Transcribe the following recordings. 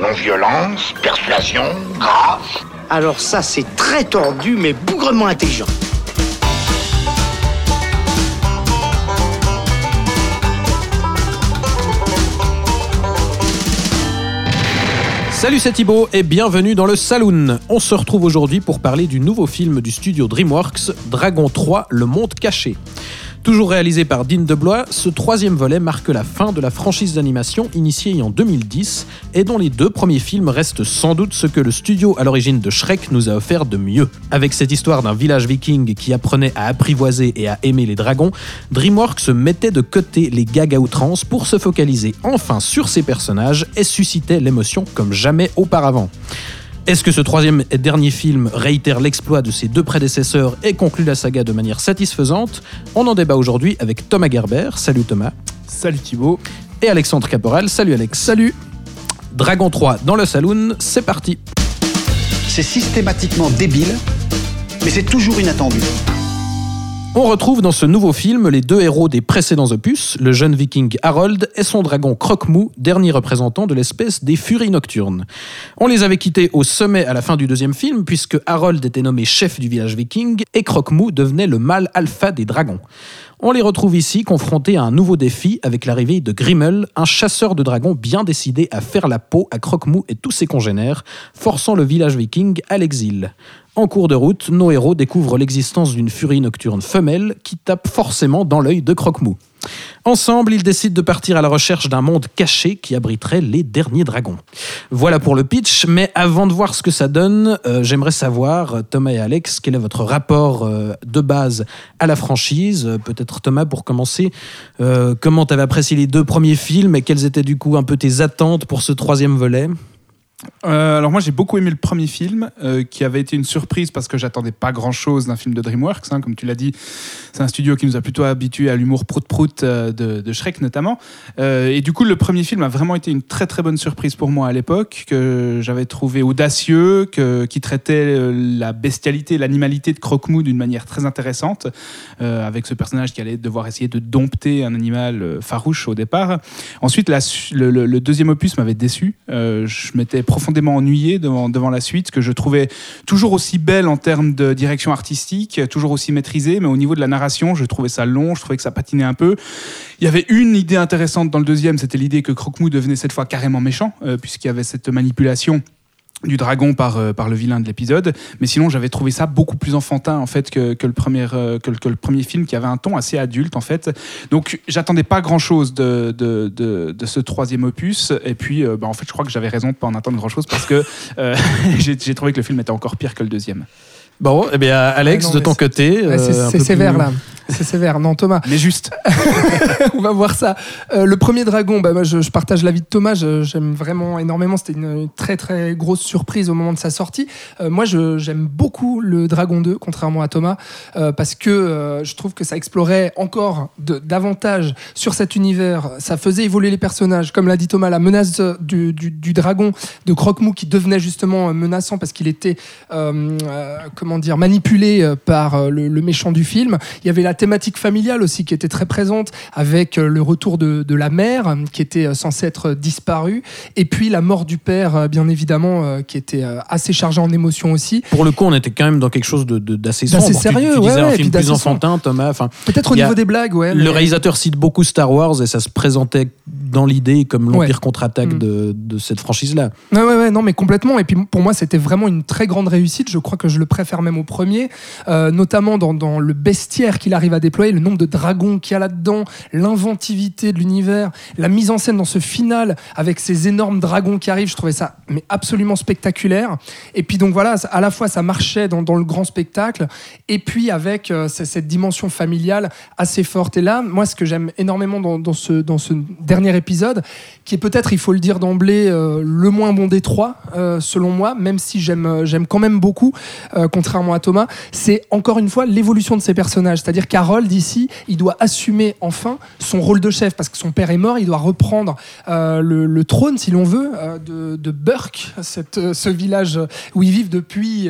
Non-violence, persuasion, grâce. Alors ça, c'est très tordu, mais bougrement intelligent. Salut, c'est Thibaut et bienvenue dans le Saloon. On se retrouve aujourd'hui pour parler du nouveau film du studio DreamWorks, Dragon 3, Le Monde Caché. Toujours réalisé par Dean DeBlois, ce troisième volet marque la fin de la franchise d'animation initiée en 2010 et dont les deux premiers films restent sans doute ce que le studio à l'origine de Shrek nous a offert de mieux. Avec cette histoire d'un village viking qui apprenait à apprivoiser et à aimer les dragons, DreamWorks mettait de côté les gags à outrance pour se focaliser enfin sur ses personnages et suscitait l'émotion comme jamais auparavant. Est-ce que ce troisième et dernier film réitère l'exploit de ses deux prédécesseurs et conclut la saga de manière satisfaisante? On en débat aujourd'hui avec Thomas Gerber. Salut Thomas. Salut Thibaut. Et Alexandre Caporal. Salut Alex. Salut. Dragon 3 dans le saloon, c'est parti. C'est systématiquement débile, mais c'est toujours inattendu. On retrouve dans ce nouveau film les deux héros des précédents opus, le jeune viking Harold et son dragon Croque-Mou, dernier représentant de l'espèce des furies nocturnes. On les avait quittés au sommet à la fin du deuxième film, puisque Harold était nommé chef du village viking et Croque-Mou devenait le mâle alpha des dragons. On les retrouve ici confrontés à un nouveau défi avec l'arrivée de Grimmel, un chasseur de dragons bien décidé à faire la peau à Croque-Mou et tous ses congénères, forçant le village viking à l'exil. En cours de route, nos héros découvrent l'existence d'une furie nocturne femelle qui tape forcément dans l'œil de Croque-Mou. Ensemble, ils décident de partir à la recherche d'un monde caché qui abriterait les derniers dragons. Voilà pour le pitch, mais avant de voir ce que ça donne, euh, j'aimerais savoir, Thomas et Alex, quel est votre rapport euh, de base à la franchise? Euh, Peut-être Thomas, pour commencer, euh, comment tu avais apprécié les deux premiers films et quelles étaient du coup un peu tes attentes pour ce troisième volet? Euh, alors moi j'ai beaucoup aimé le premier film euh, qui avait été une surprise parce que j'attendais pas grand chose d'un film de DreamWorks hein, comme tu l'as dit c'est un studio qui nous a plutôt habitués à l'humour prout prout euh, de, Shrek notamment. Et du coup le premier film a vraiment été une très très bonne surprise pour moi à l'époque que j'avais trouvé audacieux que, qui traitait la bestialité l'animalité de Croque-Mou d'une manière très intéressante avec ce personnage qui allait devoir essayer de dompter un animal farouche au départ. Ensuite le, le- deuxième opus m'avait déçu. Je m'étais profondément ennuyé devant, devant la suite, que je trouvais toujours aussi belle en termes de direction artistique, toujours aussi maîtrisée, mais au niveau de la narration, je trouvais ça long, je trouvais que ça patinait un peu. Il y avait une idée intéressante dans le deuxième, c'était l'idée que Croque-Mou devenait cette fois carrément méchant, euh, puisqu'il y avait cette manipulation du dragon par, euh, par le vilain de l'épisode. Mais sinon, j'avais trouvé ça beaucoup plus enfantin en fait que, que le premier, euh, que, le- premier film qui avait un ton assez adulte en fait. Donc, j'attendais pas grand chose de, de, de, de ce troisième opus. Et puis, euh, bah, en fait, je crois que j'avais raison de pas en attendre grand chose parce que euh, j'ai trouvé que le film était encore pire que le deuxième. Bon, eh bien Alex, Ouais, non, de ton côté, euh, c'est peu sévère plus- là. C'est sévère. Non, Thomas, Mais juste. on va voir ça. Euh, le premier dragon, bah, moi, je, je partage l'avis de Thomas. J'aime vraiment énormément. C'était une très très grosse surprise au moment de sa sortie. Euh, moi, je- j'aime beaucoup le Dragon 2, contrairement à Thomas, euh, parce que euh, je trouve que ça explorait encore de- davantage sur cet univers. Ça faisait évoluer les personnages. Comme l'a dit Thomas, la menace du, du- du dragon de Croque-Mou qui devenait justement menaçant parce qu'il était, euh, euh, comment dire, manipulé euh, par euh, le, le méchant du film. Il y avait la thématique familiale aussi qui était très présente avec euh, le retour de, de la mère qui était censée être disparue et puis la mort du père, bien évidemment, qui était assez chargée en émotions aussi. Pour le coup, on était quand même dans quelque chose de- de- d'assez sombre. D'assez Tu- sérieux, tu, disais ouais, un ouais, film plus d'assez enfantin, Thomas. Enfin, Peut-être au niveau des blagues, ouais. le mais- réalisateur cite beaucoup Star Wars et ça se présentait dans l'idée comme l'empire Ouais. contre-attaque Mm. de, de cette franchise-là. Ouais, ouais, ouais, non, mais complètement. Et puis pour moi, c'était vraiment une très grande réussite. Je crois que je le préfère même au premier, euh, notamment dans, le bestiaire qu'il arrive à déployer, le nombre de dragons qu'il y a là-dedans, l'inventivité de l'univers, la mise en scène dans ce final avec ces énormes dragons qui arrivent. Je trouvais ça mais absolument spectaculaire. Et puis donc voilà, à la fois ça marchait dans, le grand spectacle, et puis avec euh, cette dimension familiale assez forte. Et là, moi, ce que j'aime énormément dans ce dernier épisode, qui est peut-être, il faut le dire d'emblée, euh, le moins bon des trois, euh, selon moi, même si j'aime euh, j'aime quand même beaucoup, euh, contrairement à Thomas, c'est encore une fois l'évolution de ces personnages. C'est-à-dire qu'Harold, ici, il doit assumer enfin son rôle de chef, parce que son père est mort, il doit reprendre le, trône, si l'on veut, de, de Burke, cette, ce village où ils vivent depuis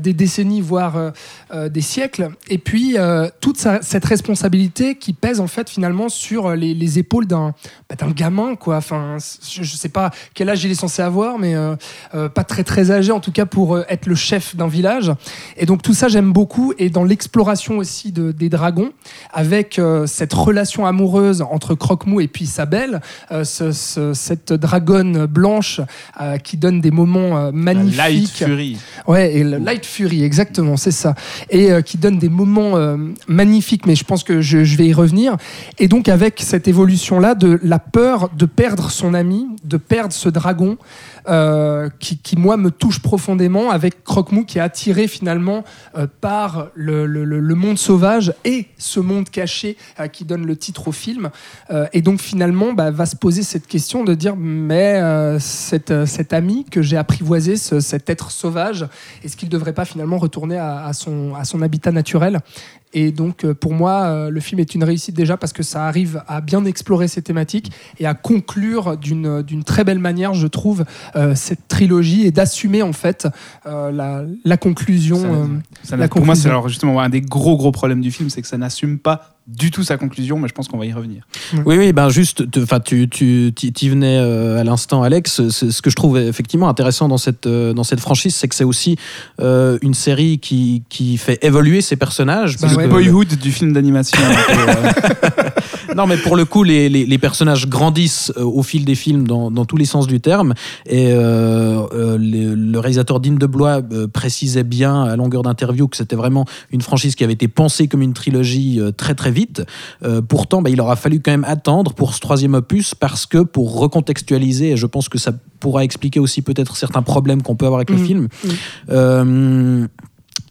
des décennies, voire des siècles. Et puis, toute cette responsabilité qui pèse, en fait, finalement, sur les, les épaules d'un bah, d'un gamin, quoi. Enfin, je, je sais pas quel âge il est censé avoir, mais euh, euh, pas très très âgé en tout cas pour euh, être le chef d'un village. Et donc tout ça j'aime beaucoup. Et dans l'exploration aussi de, des dragons, avec cette relation amoureuse entre Croque-Mou et puis Sabelle, ce- ce- cette dragonne blanche qui donne des moments euh, La magnifiques. Light Fury. Ouais, et Light Fury, exactement, c'est ça. Et qui donne des moments magnifiques, mais je pense que je, je vais y revenir. Et donc, avec cette évolution-là de la peur de perdre son ami, de perdre ce dragon, euh, qui, moi, me touche profondément, avec Croque-Mou qui est attiré finalement euh, par le, monde sauvage et ce monde caché euh, qui donne le titre au film. Et donc, finalement, bah, va se poser cette question de dire mais cet, ami que j'ai apprivoisé, ce- cet être sauvage, est-ce qu'il ne devrait pas finalement retourner à son habitat naturel? Et donc, euh, pour moi, euh, le film est une réussite déjà parce que ça arrive à bien explorer ces thématiques et à conclure d'une d'une très belle manière, je trouve, euh, cette trilogie et d'assumer en fait euh, la, la conclusion. Ça- euh, Ça La n'a- pour moi, c'est alors justement un des gros gros problèmes du film, c'est que ça n'assume pas du tout sa conclusion, mais je pense qu'on va y revenir. Oui, oui, ben juste, tu, tu, tu y venais euh, à l'instant, Alex. C'est- Ce que je trouve effectivement intéressant dans cette, euh, dans cette franchise, c'est que c'est aussi euh, une série qui, qui fait évoluer ses personnages. Puisque- ouais. Boyhood du film d'animation. Euh, Non, mais pour le coup, les, les, les personnages grandissent euh, au fil des films dans, dans tous les sens du terme. Et euh, euh, le, le réalisateur Dean DeBlois euh, précisait bien à longueur d'interview que c'était vraiment une franchise qui avait été pensée comme une trilogie euh, très très vite. Euh, pourtant, bah, il aura fallu quand même attendre pour ce troisième opus parce que pour recontextualiser, et je pense que ça pourra expliquer aussi peut-être certains problèmes qu'on peut avoir avec le Mhm. film. Mhm. Euh,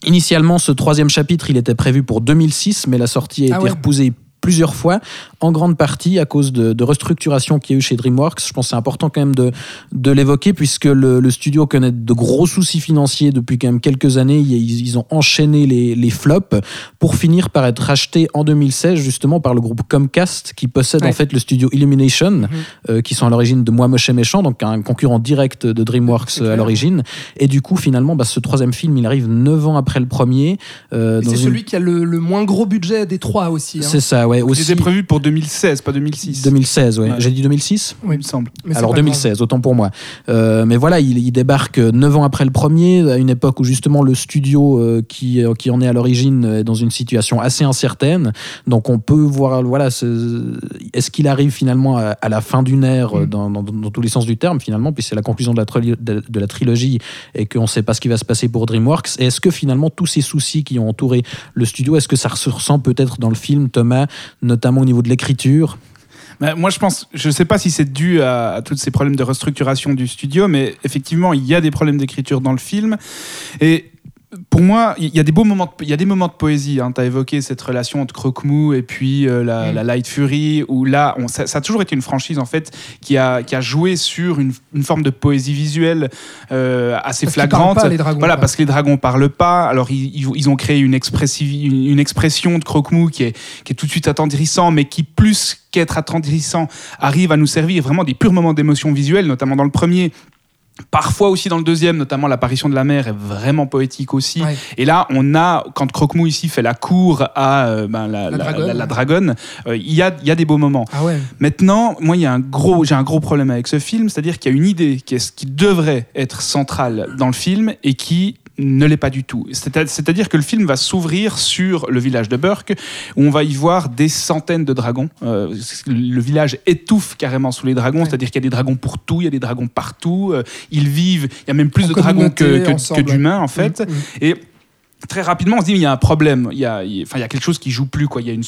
Initialement, ce troisième chapitre, il était prévu pour 2006, mais la sortie a Ah été ouais. repoussée plusieurs fois, en grande partie à cause de, de restructuration qu'il y a eu chez DreamWorks. Je pense que c'est important quand même de, de l'évoquer, puisque le, le studio connaît de gros soucis financiers depuis quand même quelques années. Ils, ils ont enchaîné les, les flops pour finir par être rachetés en 2016, justement par le groupe Comcast, qui possède Ouais. en fait le studio Illumination, euh, qui sont à l'origine de Moi Moche et Méchant, donc un concurrent direct de DreamWorks euh, à l'origine. Et du coup, finalement, bah, ce troisième film, il arrive neuf ans après le premier. euh, c'est une- celui qui a le, le moins gros budget des trois aussi. hein. C'est ça, ouais. il Aussi, était prévu pour 2016, pas 2006. 2016, ouais. Ouais. J'ai dit 2006 il me semble. Mais Alors pas 2016, autant pour moi. Euh, mais voilà, il, il débarque neuf ans après le premier, à une époque où justement le studio euh, qui, euh, qui en est à l'origine est dans une situation assez incertaine. Donc on peut voir, voilà, ce- est-ce qu'il arrive finalement à, à la fin d'une ère Mm. dans, dans- dans tous les sens du terme finalement, puis c'est la conclusion de la, de, de la trilogie et qu'on ne sait pas ce qui va se passer pour DreamWorks. Est-ce que finalement tous ces soucis qui ont entouré le studio, est-ce que ça se ressent peut-être dans le film, Thomas, notamment au niveau de l'écriture moi, je pense, je sais pas si c'est dû à, à tous ces problèmes de restructuration du studio, mais effectivement, il y a des problèmes d'écriture dans le film. Et pour moi, il y a des beaux moments, de- il y a des moments de poésie. Hein. Tu as évoqué cette relation entre Croque-Mou et puis euh, la, Mm. la Light Fury, où là, on, ça, ça a toujours été une franchise en fait qui a, qui a joué sur une, une forme de poésie visuelle euh, assez Parce flagrante. pas, les dragons, voilà, parce que les dragons parlent pas. Alors ils, ont créé une, expressivi- une, une expression de Croque-Mou qui est, qui est tout de suite attendrissant, mais qui plus qu'être attendrissant arrive à nous servir vraiment des purs moments d'émotion visuelle, notamment dans le premier. Parfois aussi dans le deuxième, notamment l'apparition de la mer est vraiment poétique aussi. Ouais. Et là, on a, quand Croque-Mou ici fait la cour à euh, ben, la, La dragonne. la- la dragonne, euh, il y, a, il y a des beaux moments. Ah ouais. Maintenant, moi, il y a un gros, j'ai un gros problème avec ce film, c'est-à-dire qu'il y a une idée qui, est, qui devrait être centrale dans le film et qui ne l'est pas du tout. C'est- C'est-à-dire que le film va s'ouvrir sur le village de Burke, où on va y voir des centaines de dragons. Euh, le village étouffe carrément sous les dragons, Ouais. c'est-à-dire qu'il y a des dragons pour tout, il y a des dragons partout. euh, ils vivent, il y a même plus En de dragons que d'humains en fait. Mm, mm. Et très rapidement, on se dit, il y a un problème. Il y a, y a quelque chose qui joue plus. Quoi. Il y a, une,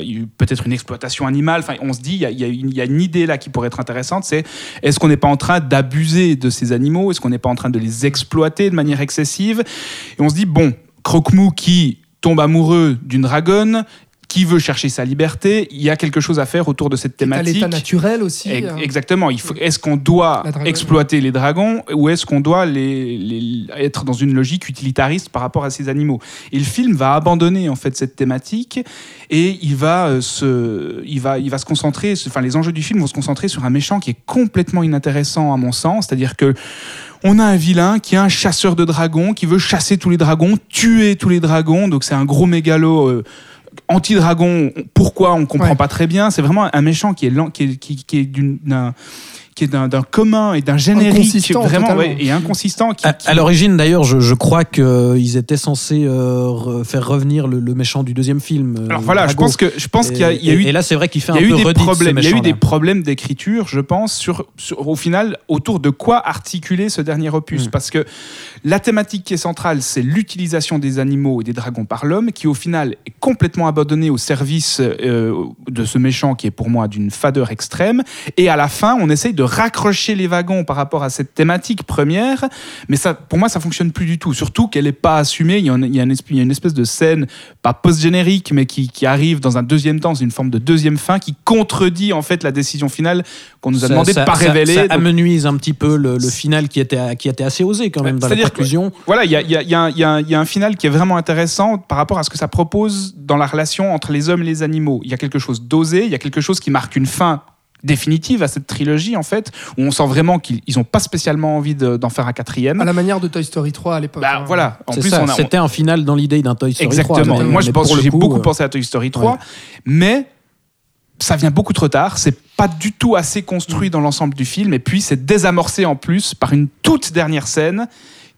il peut-être une exploitation animale. On se dit, il y, a, il, y a une, il y a une idée là qui pourrait être intéressante. C'est est-ce qu'on n'est pas en train d'abuser de ces animaux? Est-ce qu'on n'est pas en train de les exploiter de manière excessive? Et on se dit, bon, Croque-Mou qui tombe amoureux d'une dragonne, qui veut chercher sa liberté, il y a quelque chose à faire autour de cette thématique. l'état naturel aussi. Hein. Exactement. Est-ce qu'on doit exploiter les dragons ou est-ce qu'on doit les, les- être dans une logique utilitariste par rapport à ces animaux? Et le film va abandonner en fait cette thématique et il va euh, se, il va, il va se concentrer. Enfin, les enjeux du film vont se concentrer sur un méchant qui est complètement inintéressant à mon sens. C'est-à-dire que on a un vilain qui est un chasseur de dragons, qui veut chasser tous les dragons, tuer tous les dragons. Donc c'est un gros mégalo. euh, anti-dragon, pourquoi on comprend Ouais. pas très bien. C'est vraiment un méchant qui est lent, qui est, qui, qui est d'une d'un qui est d'un commun et d'un générique Inconsistant, vraiment ouais, et inconsistant qui, À, qui- à l'origine, d'ailleurs, je, je crois qu'ils étaient censés euh, re- faire revenir le, le méchant du deuxième film. euh, alors voilà je pense que je pense Et- qu'il y a, il y a eu Et là, c'est vrai qu'il fait il y a un eu peu des problèmes il y a eu des problèmes d'écriture je pense sur, sur- au final autour de quoi articuler ce dernier opus Mm. parce que la thématique qui est centrale c'est l'utilisation des animaux et des dragons par l'homme qui au final est complètement abandonnée au service euh, de ce méchant qui est pour moi d'une fadeur extrême. Et à la fin on essaye de raccrocher les wagons par rapport à cette thématique première. Mais ça pour moi ça fonctionne plus du tout. Surtout qu'elle n'est pas assumée. Il y, a une, il y a une espèce- de scène pas post-générique mais qui, qui arrive dans un deuxième temps c'est une forme de deuxième fin qui contredit en fait la décision finale qu'on nous a Ça- demandé ça- de pas ça- révéler. Ça Donc, amenuise un petit peu le, le final qui était, qui était assez osé quand même C'est-à-dire conclusion. voilà, il y a, il y a- il y a un- y a final qui est vraiment intéressant par rapport à ce que ça propose dans la relation entre les hommes et les animaux. Il y a quelque chose d'osé, il y a quelque chose qui marque une fin définitive à cette trilogie en fait, où on sent vraiment qu'ils n'ont pas spécialement envie de- d'en faire un quatrième. À la manière de Toy Story 3 à l'époque. Bah, hein. voilà, en plus on a, C'était un final dans l'idée d'un Toy Story 3. Exactement. mais- Moi, je pense j'ai coup, beaucoup euh, pensé à Toy Story 3, ouais. mais ça vient beaucoup trop tard. C'est pas du tout assez construit dans l'ensemble du film, et puis c'est désamorcé en plus par une toute dernière scène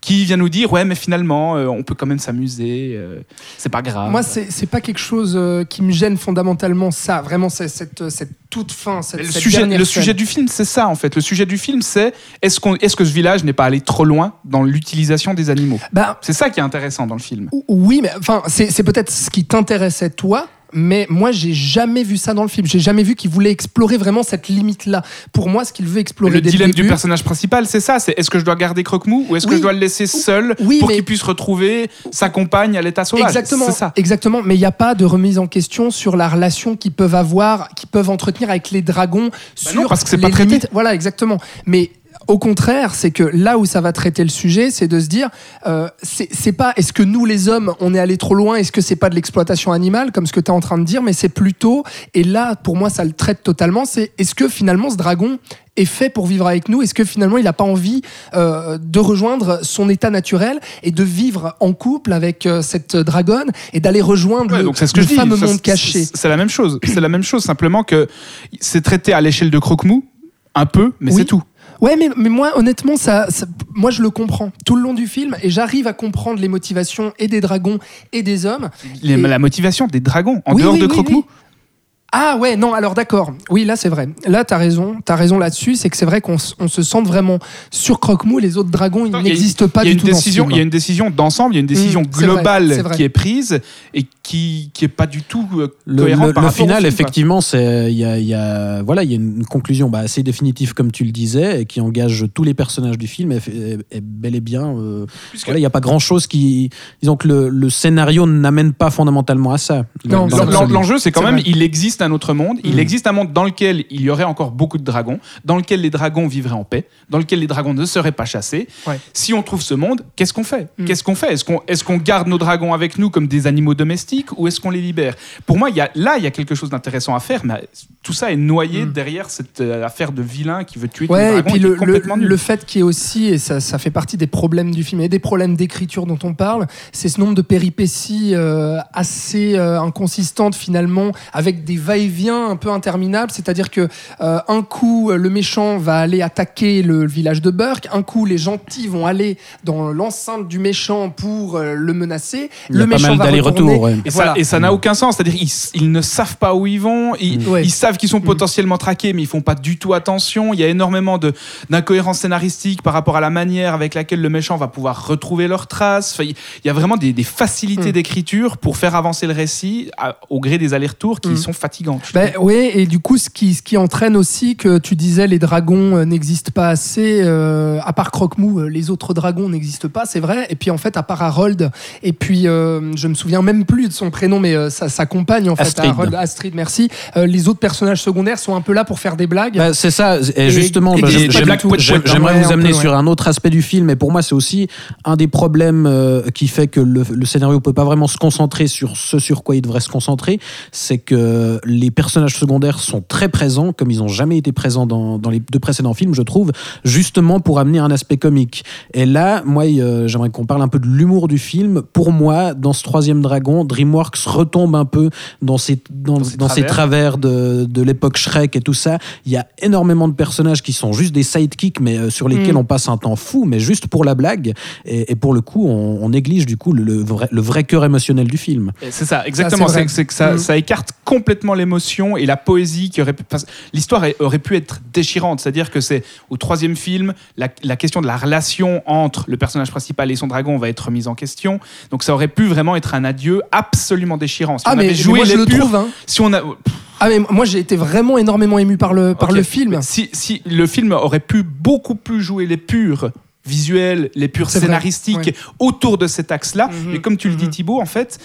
qui vient nous dire ouais, mais finalement, euh, on peut quand même s'amuser. euh, c'est pas grave. Moi, c'est c'est pas quelque chose euh, qui me gêne fondamentalement, ça. Vraiment, c'est cette, cette toute fin, cette, le cette sujet, dernière le scène. sujet du film, c'est ça en fait. Le sujet du film, c'est est-ce qu'on, est-ce que ce village n'est pas allé trop loin dans l'utilisation des animaux? Bah, C'est ça qui est intéressant dans le film. ou- oui, mais enfin, c'est c'est peut-être ce qui t'intéressait, toi. Mais moi, j'ai jamais vu ça dans le film. J'ai jamais vu qu'il voulait explorer vraiment cette limite-là. Pour moi, ce qu'il veut explorer Le dès dilemme le du personnage principal, c'est ça. C'est est-ce que je dois garder Croque-Mou ou est-ce que je dois le laisser seul Oui, pour mais- qu'il puisse retrouver sa compagne à l'état sauvage? Exactement, ça. exactement. Mais il n'y a pas de remise en question sur la relation qu'ils peuvent avoir, qu'ils peuvent entretenir avec les dragons sur Bah non, parce que c'est pas traité. limites. Voilà, exactement. Mais au contraire, c'est que là où ça va traiter le sujet, c'est de se dire, euh, c'est pas est-ce que nous les hommes, on est allé trop loin, est-ce que c'est pas de l'exploitation animale, comme ce que tu es en train de dire, mais c'est plutôt, et là pour moi ça le traite totalement, c'est est-ce que finalement ce dragon est fait pour vivre avec nous Est-ce que finalement il n'a pas envie euh, de rejoindre son état naturel et de vivre en couple avec euh, cette dragonne et d'aller rejoindre Ouais, le, donc ce que le fameux Ça, monde caché? C'est c'est la même chose. C'est la même chose. Simplement que c'est traité à l'échelle de Croque-Mou, un peu, mais Oui. c'est tout. Ouais, mais, mais moi, honnêtement, ça, ça- moi, je le comprends tout le long du film et j'arrive à comprendre les motivations et des dragons et des hommes. Les- Et- La motivation des dragons en Oui, dehors oui, de Croque-Mou. oui. Ah ouais, non, alors d'accord. Oui, là, c'est vrai. Là, t'as raison. T'as raison là-dessus. C'est que c'est vrai qu'on se sente vraiment sur Croque-Mou les autres dragons, ils n'existent pas y a du une tout décision, il y a une décision d'ensemble, il y a une décision Mmh, vrai, globale vrai. qui est prise et qui qui est pas du tout euh, Le, cohérente le- par le rapport au final, film, effectivement, c'est il y a, il y a- voilà, il y a une conclusion bah, assez définitive comme tu le disais et qui engage tous les personnages du film. Et, et- et bel et bien, euh, Puisque- voilà, il n'y a pas grand chose qui, disons que le, le scénario n'amène pas fondamentalement à ça. L'enjeu, c'est quand même, vrai. il existe un autre monde. Il Mm. existe un monde dans lequel il y aurait encore beaucoup de dragons, dans lequel les dragons vivraient en paix, dans lequel les dragons ne seraient pas chassés. Ouais. Si on trouve ce monde, qu'est-ce qu'on fait? Mm. Qu'est-ce qu'on fait? Est-ce qu'on est qu'on garde nos dragons avec nous comme des animaux domestiques? Ou est-ce qu'on les libère? Pour moi, il y a, là, il y a quelque chose d'intéressant à faire, mais tout ça est noyé Mm. derrière cette euh, affaire de vilain qui veut tuer tous les Ouais, et dragons puis qui le, est complètement le, le fait qu'il y ait aussi, et ça, ça fait partie des problèmes du film, et des problèmes d'écriture dont on parle, c'est ce nombre de péripéties euh, assez euh, inconsistantes finalement, avec des va-et-vient un peu interminables. C'est-à-dire que euh, un coup, le méchant va aller attaquer le village de Burke, un coup, les gentils vont aller dans l'enceinte du méchant pour euh, le menacer. Il y a le pas méchant mal va retourner. ouais. Et Voilà. ça, et ça n'a aucun sens. C'est-à-dire, ils, ils ne savent pas où ils vont. Ils, Mm. Ouais. ils savent qu'ils sont Mm. potentiellement traqués, mais ils font pas du tout attention. Il y a énormément de- d'incohérences scénaristiques par rapport à la manière avec laquelle le méchant va pouvoir retrouver leurs traces. Enfin, il y a vraiment des, des facilités Mm. d'écriture pour faire avancer le récit à- au gré des allers-retours qui Mm. sont fatigantes. Ben, trouve. oui, et du coup, ce qui, ce qui entraîne aussi que tu disais les dragons euh, n'existent pas assez, euh, à part Croque-Mou, euh, les autres dragons n'existent pas, c'est vrai. Et puis en fait, à part Harold, et puis euh, je me souviens même plus de son prénom, mais euh, sa, sa compagne en fait, Astrid. Harold, Astrid, merci. Euh, les autres personnages secondaires sont un peu là pour faire des blagues. Bah, c'est ça, et justement, bah, j'aimerais vous amener peu, ouais. sur un autre aspect du film, et pour moi, c'est aussi un des problèmes euh, qui fait que le, le scénario peut pas vraiment se concentrer sur ce sur quoi il devrait se concentrer, c'est que les personnages secondaires sont très présents, comme ils ont jamais été présents dans, dans les deux précédents films, je trouve, justement pour amener un aspect comique. Et là, moi, euh, j'aimerais qu'on parle un peu de l'humour du film. Pour moi, dans ce troisième dragon, DreamWorks retombe un peu dans ses, dans, Dans ses dans ses travers. de, de l'époque Shrek et tout ça. Il y a énormément de personnages qui sont juste des sidekicks, mais euh, sur lesquels Mm. on passe un temps fou, mais juste pour la blague. Et, et pour le coup, on, on néglige du coup le, le vrai, le vrai cœur émotionnel du film. C'est ça, exactement. C'est vrai. que- c'est que ça, Mm. ça écarte complètement l'émotion et la poésie qui aurait pu. L'histoire aurait pu être déchirante. C'est-à-dire que c'est au troisième film, la, la question de la relation entre le personnage principal et son dragon va être mise en question. Donc ça aurait pu vraiment être un adieu absolument déchirant. Si Ah on mais, avait mais moi je les le purs, trouve. hein. si on a. Ah mais moi j'ai été vraiment énormément ému par le par le film. Si, si le film aurait pu beaucoup plus jouer les purs visuels, les purs vrai, scénaristiques ouais. autour de cet axe-là. Mhm, Mais comme tu le dis mhm. Thibaut, en fait,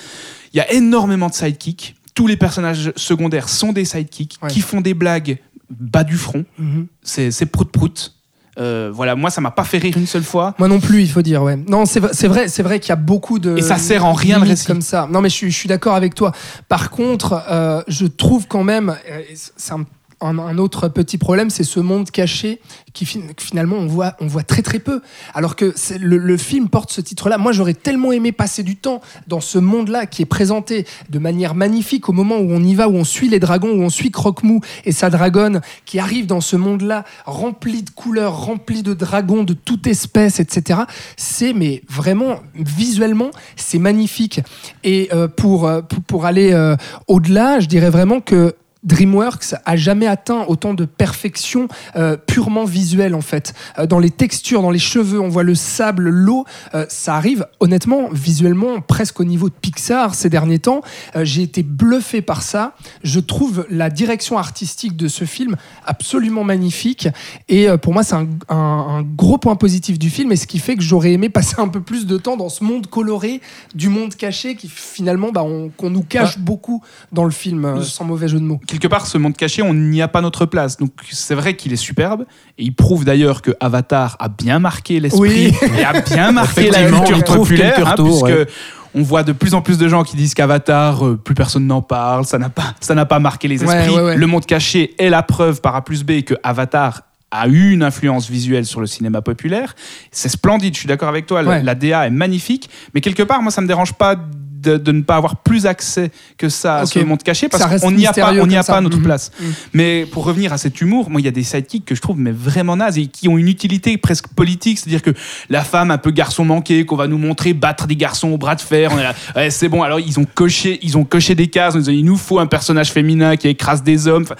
il y a énormément de sidekicks. Tous les personnages secondaires sont des sidekicks Ouais. qui font des blagues bas du front. Mhm. C'est c'est prout-prout. Euh, voilà, moi ça m'a pas fait rire une seule fois. Moi non plus, il faut dire, ouais. Non, c'est vrai, c'est vrai, qu'il y a beaucoup de. Et ça sert en rien le récit. comme ça. Non, mais je suis, je suis d'accord avec toi. Par contre, euh, je trouve quand même, euh, c'est un, un- autre petit problème, c'est ce monde caché qui finalement on voit, on voit très très peu. Alors que le, film porte ce titre-là. Moi, j'aurais tellement aimé passer du temps dans ce monde-là qui est présenté de manière magnifique au moment où on y va, où on suit les dragons, où on suit Croque-Mou et sa dragonne qui arrive dans ce monde-là rempli de couleurs, rempli de dragons de toute espèce, etc. C'est mais vraiment visuellement, c'est magnifique. Et euh, pour, euh, pour pour aller euh, au-delà, je dirais vraiment que DreamWorks a jamais atteint autant de perfection euh, purement visuelle en fait. Euh, dans les textures, dans les cheveux, on voit le sable, l'eau. euh, ça arrive honnêtement visuellement presque au niveau de Pixar ces derniers temps. Euh, J'ai été bluffé par ça. Je trouve la direction artistique de ce film absolument magnifique. Et euh, pour moi, c'est un, un- un gros point positif du film et ce qui fait que j'aurais aimé passer un peu plus de temps dans ce monde coloré du monde caché qui finalement bah, on- qu'on nous cache beaucoup dans le film, euh, sans mauvais jeu de mots. Quelque part, ce monde caché, on n'y a pas notre place. Donc, c'est vrai qu'il est superbe. Et il prouve d'ailleurs que Avatar a bien marqué l'esprit Oui. et a bien marqué la culture populaire. hein, retours, puisque ouais. on voit de plus en plus de gens qui disent qu'Avatar, euh, plus personne n'en parle, ça n'a pas, ça n'a pas marqué les esprits. ouais, ouais. Le monde caché est la preuve par A plus B que Avatar a eu une influence visuelle sur le cinéma populaire. C'est splendide, je suis d'accord avec toi. La-. La DA est magnifique. Mais quelque part, moi, ça me dérange pas de, de ne pas avoir plus accès que ça à ce monde caché parce qu'on n'y a pas, on n'y a comme ça. pas notre Mhm. place. Mhm. Mais pour revenir à cet humour, moi, il y a des sidekicks que je trouve mais vraiment nazes et qui ont une utilité presque politique. C'est-à-dire que la femme un peu garçon manqué, qu'on va nous montrer battre des garçons au bras de fer. ouais, c'est bon. Alors, ils ont coché, ils ont coché des cases. disant, il nous faut un personnage féminin qui écrase des hommes. Enfin,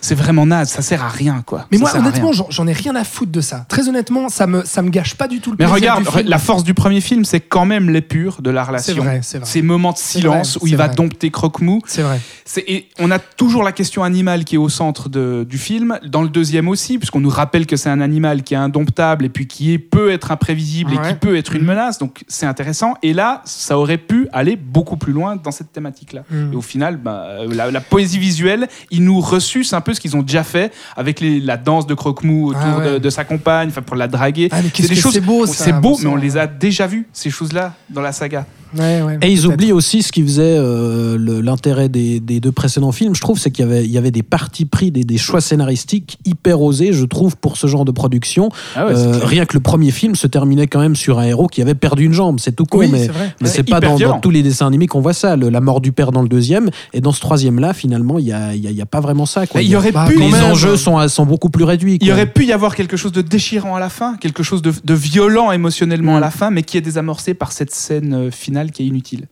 c'est vraiment naze. Ça sert à rien, quoi. Mais Ça moi, honnêtement, j'en ai rien à foutre de ça. Très honnêtement, ça me, ça me gâche pas du tout le Mais regarde, la force du premier film, c'est quand même l'épure de la relation. C'est vrai, c'est vrai. Ces moments de silence vrai, où il va dompter Croque-Mou. C'est vrai. Et on a toujours la question animale qui est au centre de- du film. Dans le deuxième aussi, puisqu'on nous rappelle que c'est un animal qui est indomptable et puis qui est, peut être imprévisible et qui peut être une menace. Donc c'est intéressant. Et là, ça aurait pu aller beaucoup plus loin dans cette thématique-là. Mm. Et au final, bah, euh, la, la poésie visuelle, ils nous ressucent un peu ce qu'ils ont déjà fait avec les- la danse de Croque-Mou autour Ah ouais. de, de sa compagne, enfin, pour la draguer. Ah, des choses- c'est beau, ça, C'est beau, bon mais on les a déjà vues, ces choses-là, dans la saga. Ouais, ouais, Et ils oublient aussi ce qui faisait euh, l'intérêt des, des deux précédents films, je trouve, c'est qu'il y avait, il y avait des partis pris, des, des choix scénaristiques hyper osés, je trouve, pour ce genre de production. Ah ouais, Euh, rien que le premier film se terminait quand même sur un héros qui avait perdu une jambe, c'est tout con, Oui, mais, c'est mais pas dans, tous les dessins animés qu'on voit ça. Le- la mort du père dans le deuxième, et dans ce troisième-là, finalement, il n'y a, pas vraiment ça. Quoi. Mais il y aurait Bah, pu les enjeux sont, sont beaucoup plus réduits. Il y aurait pu y avoir quelque chose de déchirant à la fin, quelque chose de, de violent émotionnellement à la fin, mais qui est désamorcé par cette scène euh, finale qui est inutile.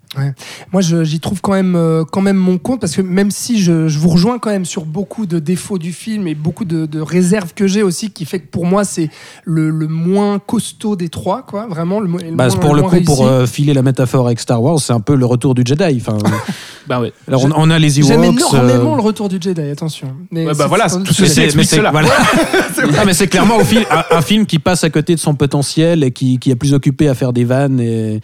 Moi, j'y trouve quand même, euh, quand même mon compte parce que même si je, je vous rejoins quand même sur beaucoup de défauts du film et beaucoup de, de réserves que j'ai aussi, qui fait que pour moi c'est le, le moins costaud des trois, quoi. Vraiment le, le Bah, moins, pour le moins coup, pour euh, filer la métaphore avec Star Wars, c'est un peu le retour du Jedi. Enfin, Bah ouais. alors on, on a les J'aime Ewoks. énormément euh, le retour du Jedi, attention. Mais Ouais, bah c'est- voilà, tout mais c'est- voilà. Clairement au fil- un, un film qui passe à côté de son potentiel et qui, qui est plus occupé à faire des vannes et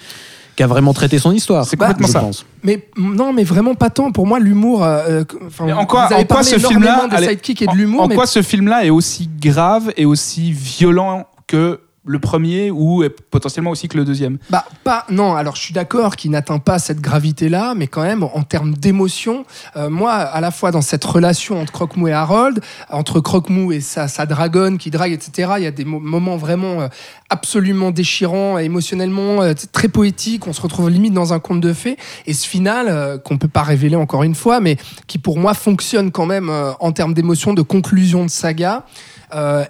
qui a vraiment traité son histoire. C'est complètement je ça. pense. Mais non, mais vraiment pas tant. Pour moi, l'humour. euh, enfin, Mais en quoi, vous avez en quoi parlé ce film-là de allez, sidekick et de en- l'humour, En mais quoi ce film-là est aussi grave et aussi violent que le premier ou potentiellement aussi que le deuxième? Bah, pas, non, alors je suis d'accord qu'il n'atteint pas cette gravité-là, mais quand même, en termes d'émotion, euh, moi, à la fois dans cette relation entre Croque-Mou et Harold, entre Croque-Mou et sa, sa dragonne qui drague, etc., il y a des mo- moments vraiment euh, absolument déchirants, émotionnellement euh, très poétiques, on se retrouve limite dans un conte de fées, et ce final, qu'on peut pas révéler encore une fois, mais qui pour moi fonctionne quand même en termes d'émotion, de conclusion de saga,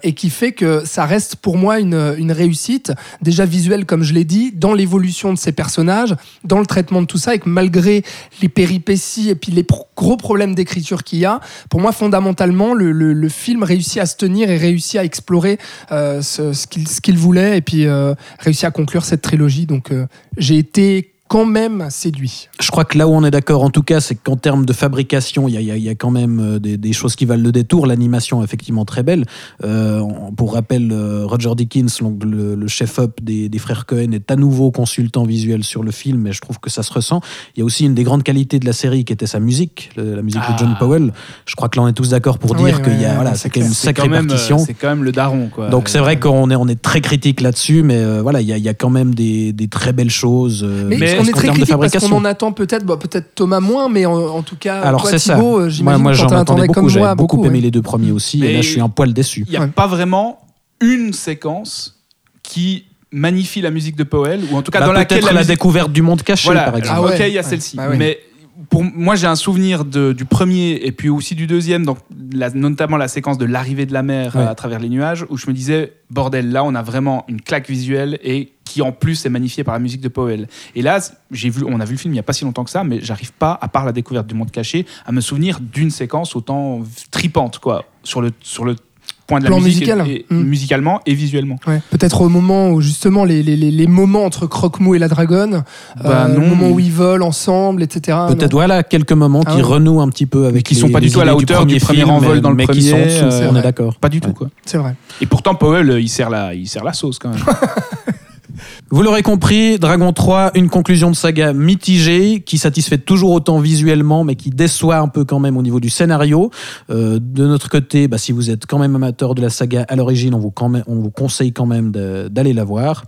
et qui fait que ça reste pour moi une réussite, déjà visuelle comme je l'ai dit, dans l'évolution de ces personnages, dans le traitement de tout ça, et que malgré les péripéties et puis les gros problèmes d'écriture qu'il y a, pour moi fondamentalement le, le- film réussit à se tenir et réussit à explorer euh, ce, ce qu'il voulait et puis euh, réussit à conclure cette trilogie. Donc euh, j'ai été quand même séduit. Je crois que là où on est d'accord, en tout cas, c'est qu'en termes de fabrication, il y a, y y quand même euh, des, des choses qui valent le détour. L'animation est effectivement très belle. Euh, pour rappel, euh, Roger Dickens, donc le, le chef-op des, des frères Cohen, est à nouveau consultant visuel sur le film, et je trouve que ça se ressent. Il y a aussi une des grandes qualités de la série qui était sa musique, le- la musique Ah. de John Powell. Je crois que là, on est tous d'accord pour Ouais, dire qu'il y a, ouais, voilà, c'est c'est quand même une sacrée quand même, partition. c'est quand même le daron, quoi. Donc c'est vrai qu'on est, on est très critique là-dessus, mais euh, voilà, il y, a- il y a quand même des, des très belles choses. euh, Mais, Mais on est très critique parce qu'on en attend peut-être, bon, peut-être Thomas moins, mais en, en tout cas, Alors toi, c'est ça. Thibaut, euh, Moi, moi que j'en t'en attendais beaucoup. comme J'avais beaucoup aimé ouais. les deux premiers aussi, et là je suis un poil déçu. Il n'y a Ouais. pas vraiment une séquence qui magnifie la musique de Powell, ou en tout cas Bah, dans laquelle peut-être la, la, musique- découverte du monde caché, Voilà, par exemple. Ah ouais. ok, il y a celle-ci. Bah oui. Mais pour moi, j'ai un souvenir de- du premier et puis aussi du deuxième, donc la- notamment la séquence de l'arrivée de la mer Ouais. euh, à travers les nuages, où je me disais, bordel, là, on a vraiment une claque visuelle et qui en plus est magnifiée par la musique de Powell. Et là, j'ai vu, on a vu le film il n'y a pas si longtemps que ça, mais j'arrive pas, à part la découverte du monde caché, à me souvenir d'une séquence autant tripante, quoi, sur le, sur le point de la musique, et- musical. et- Mm. musicalement et visuellement. Ouais. Peut-être au moment où justement les, les, les, les moments entre Croque-Mou et la dragonne, Bah euh, non, le moment mais- où ils volent ensemble, etc. Peut-être voilà quelques moments Ah qui ouais. renouent un petit peu avec qui les- sont pas du tout à la hauteur du premier film, envol mais- dans le mais qui sont premier, euh, on vrai. est d'accord. Pas du tout, Ouais. quoi. C'est vrai. Et pourtant, Powell, il sert la, il sert la sauce quand même. Vous l'aurez compris, Dragon 3, une conclusion de saga mitigée, qui satisfait toujours autant visuellement, mais qui déçoit un peu quand même au niveau du scénario. Euh, de notre côté, bah, si vous êtes quand même amateur de la saga à l'origine, on vous, quand même- on vous conseille quand même d'aller la voir.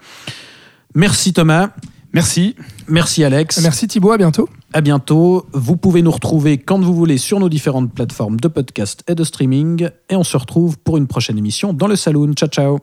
Merci Thomas, Merci. merci Alex. Merci Thibaut, à bientôt. À bientôt. Vous pouvez nous retrouver quand vous voulez sur nos différentes plateformes de podcast et de streaming. Et on se retrouve pour une prochaine émission dans le Saloon. Ciao, ciao.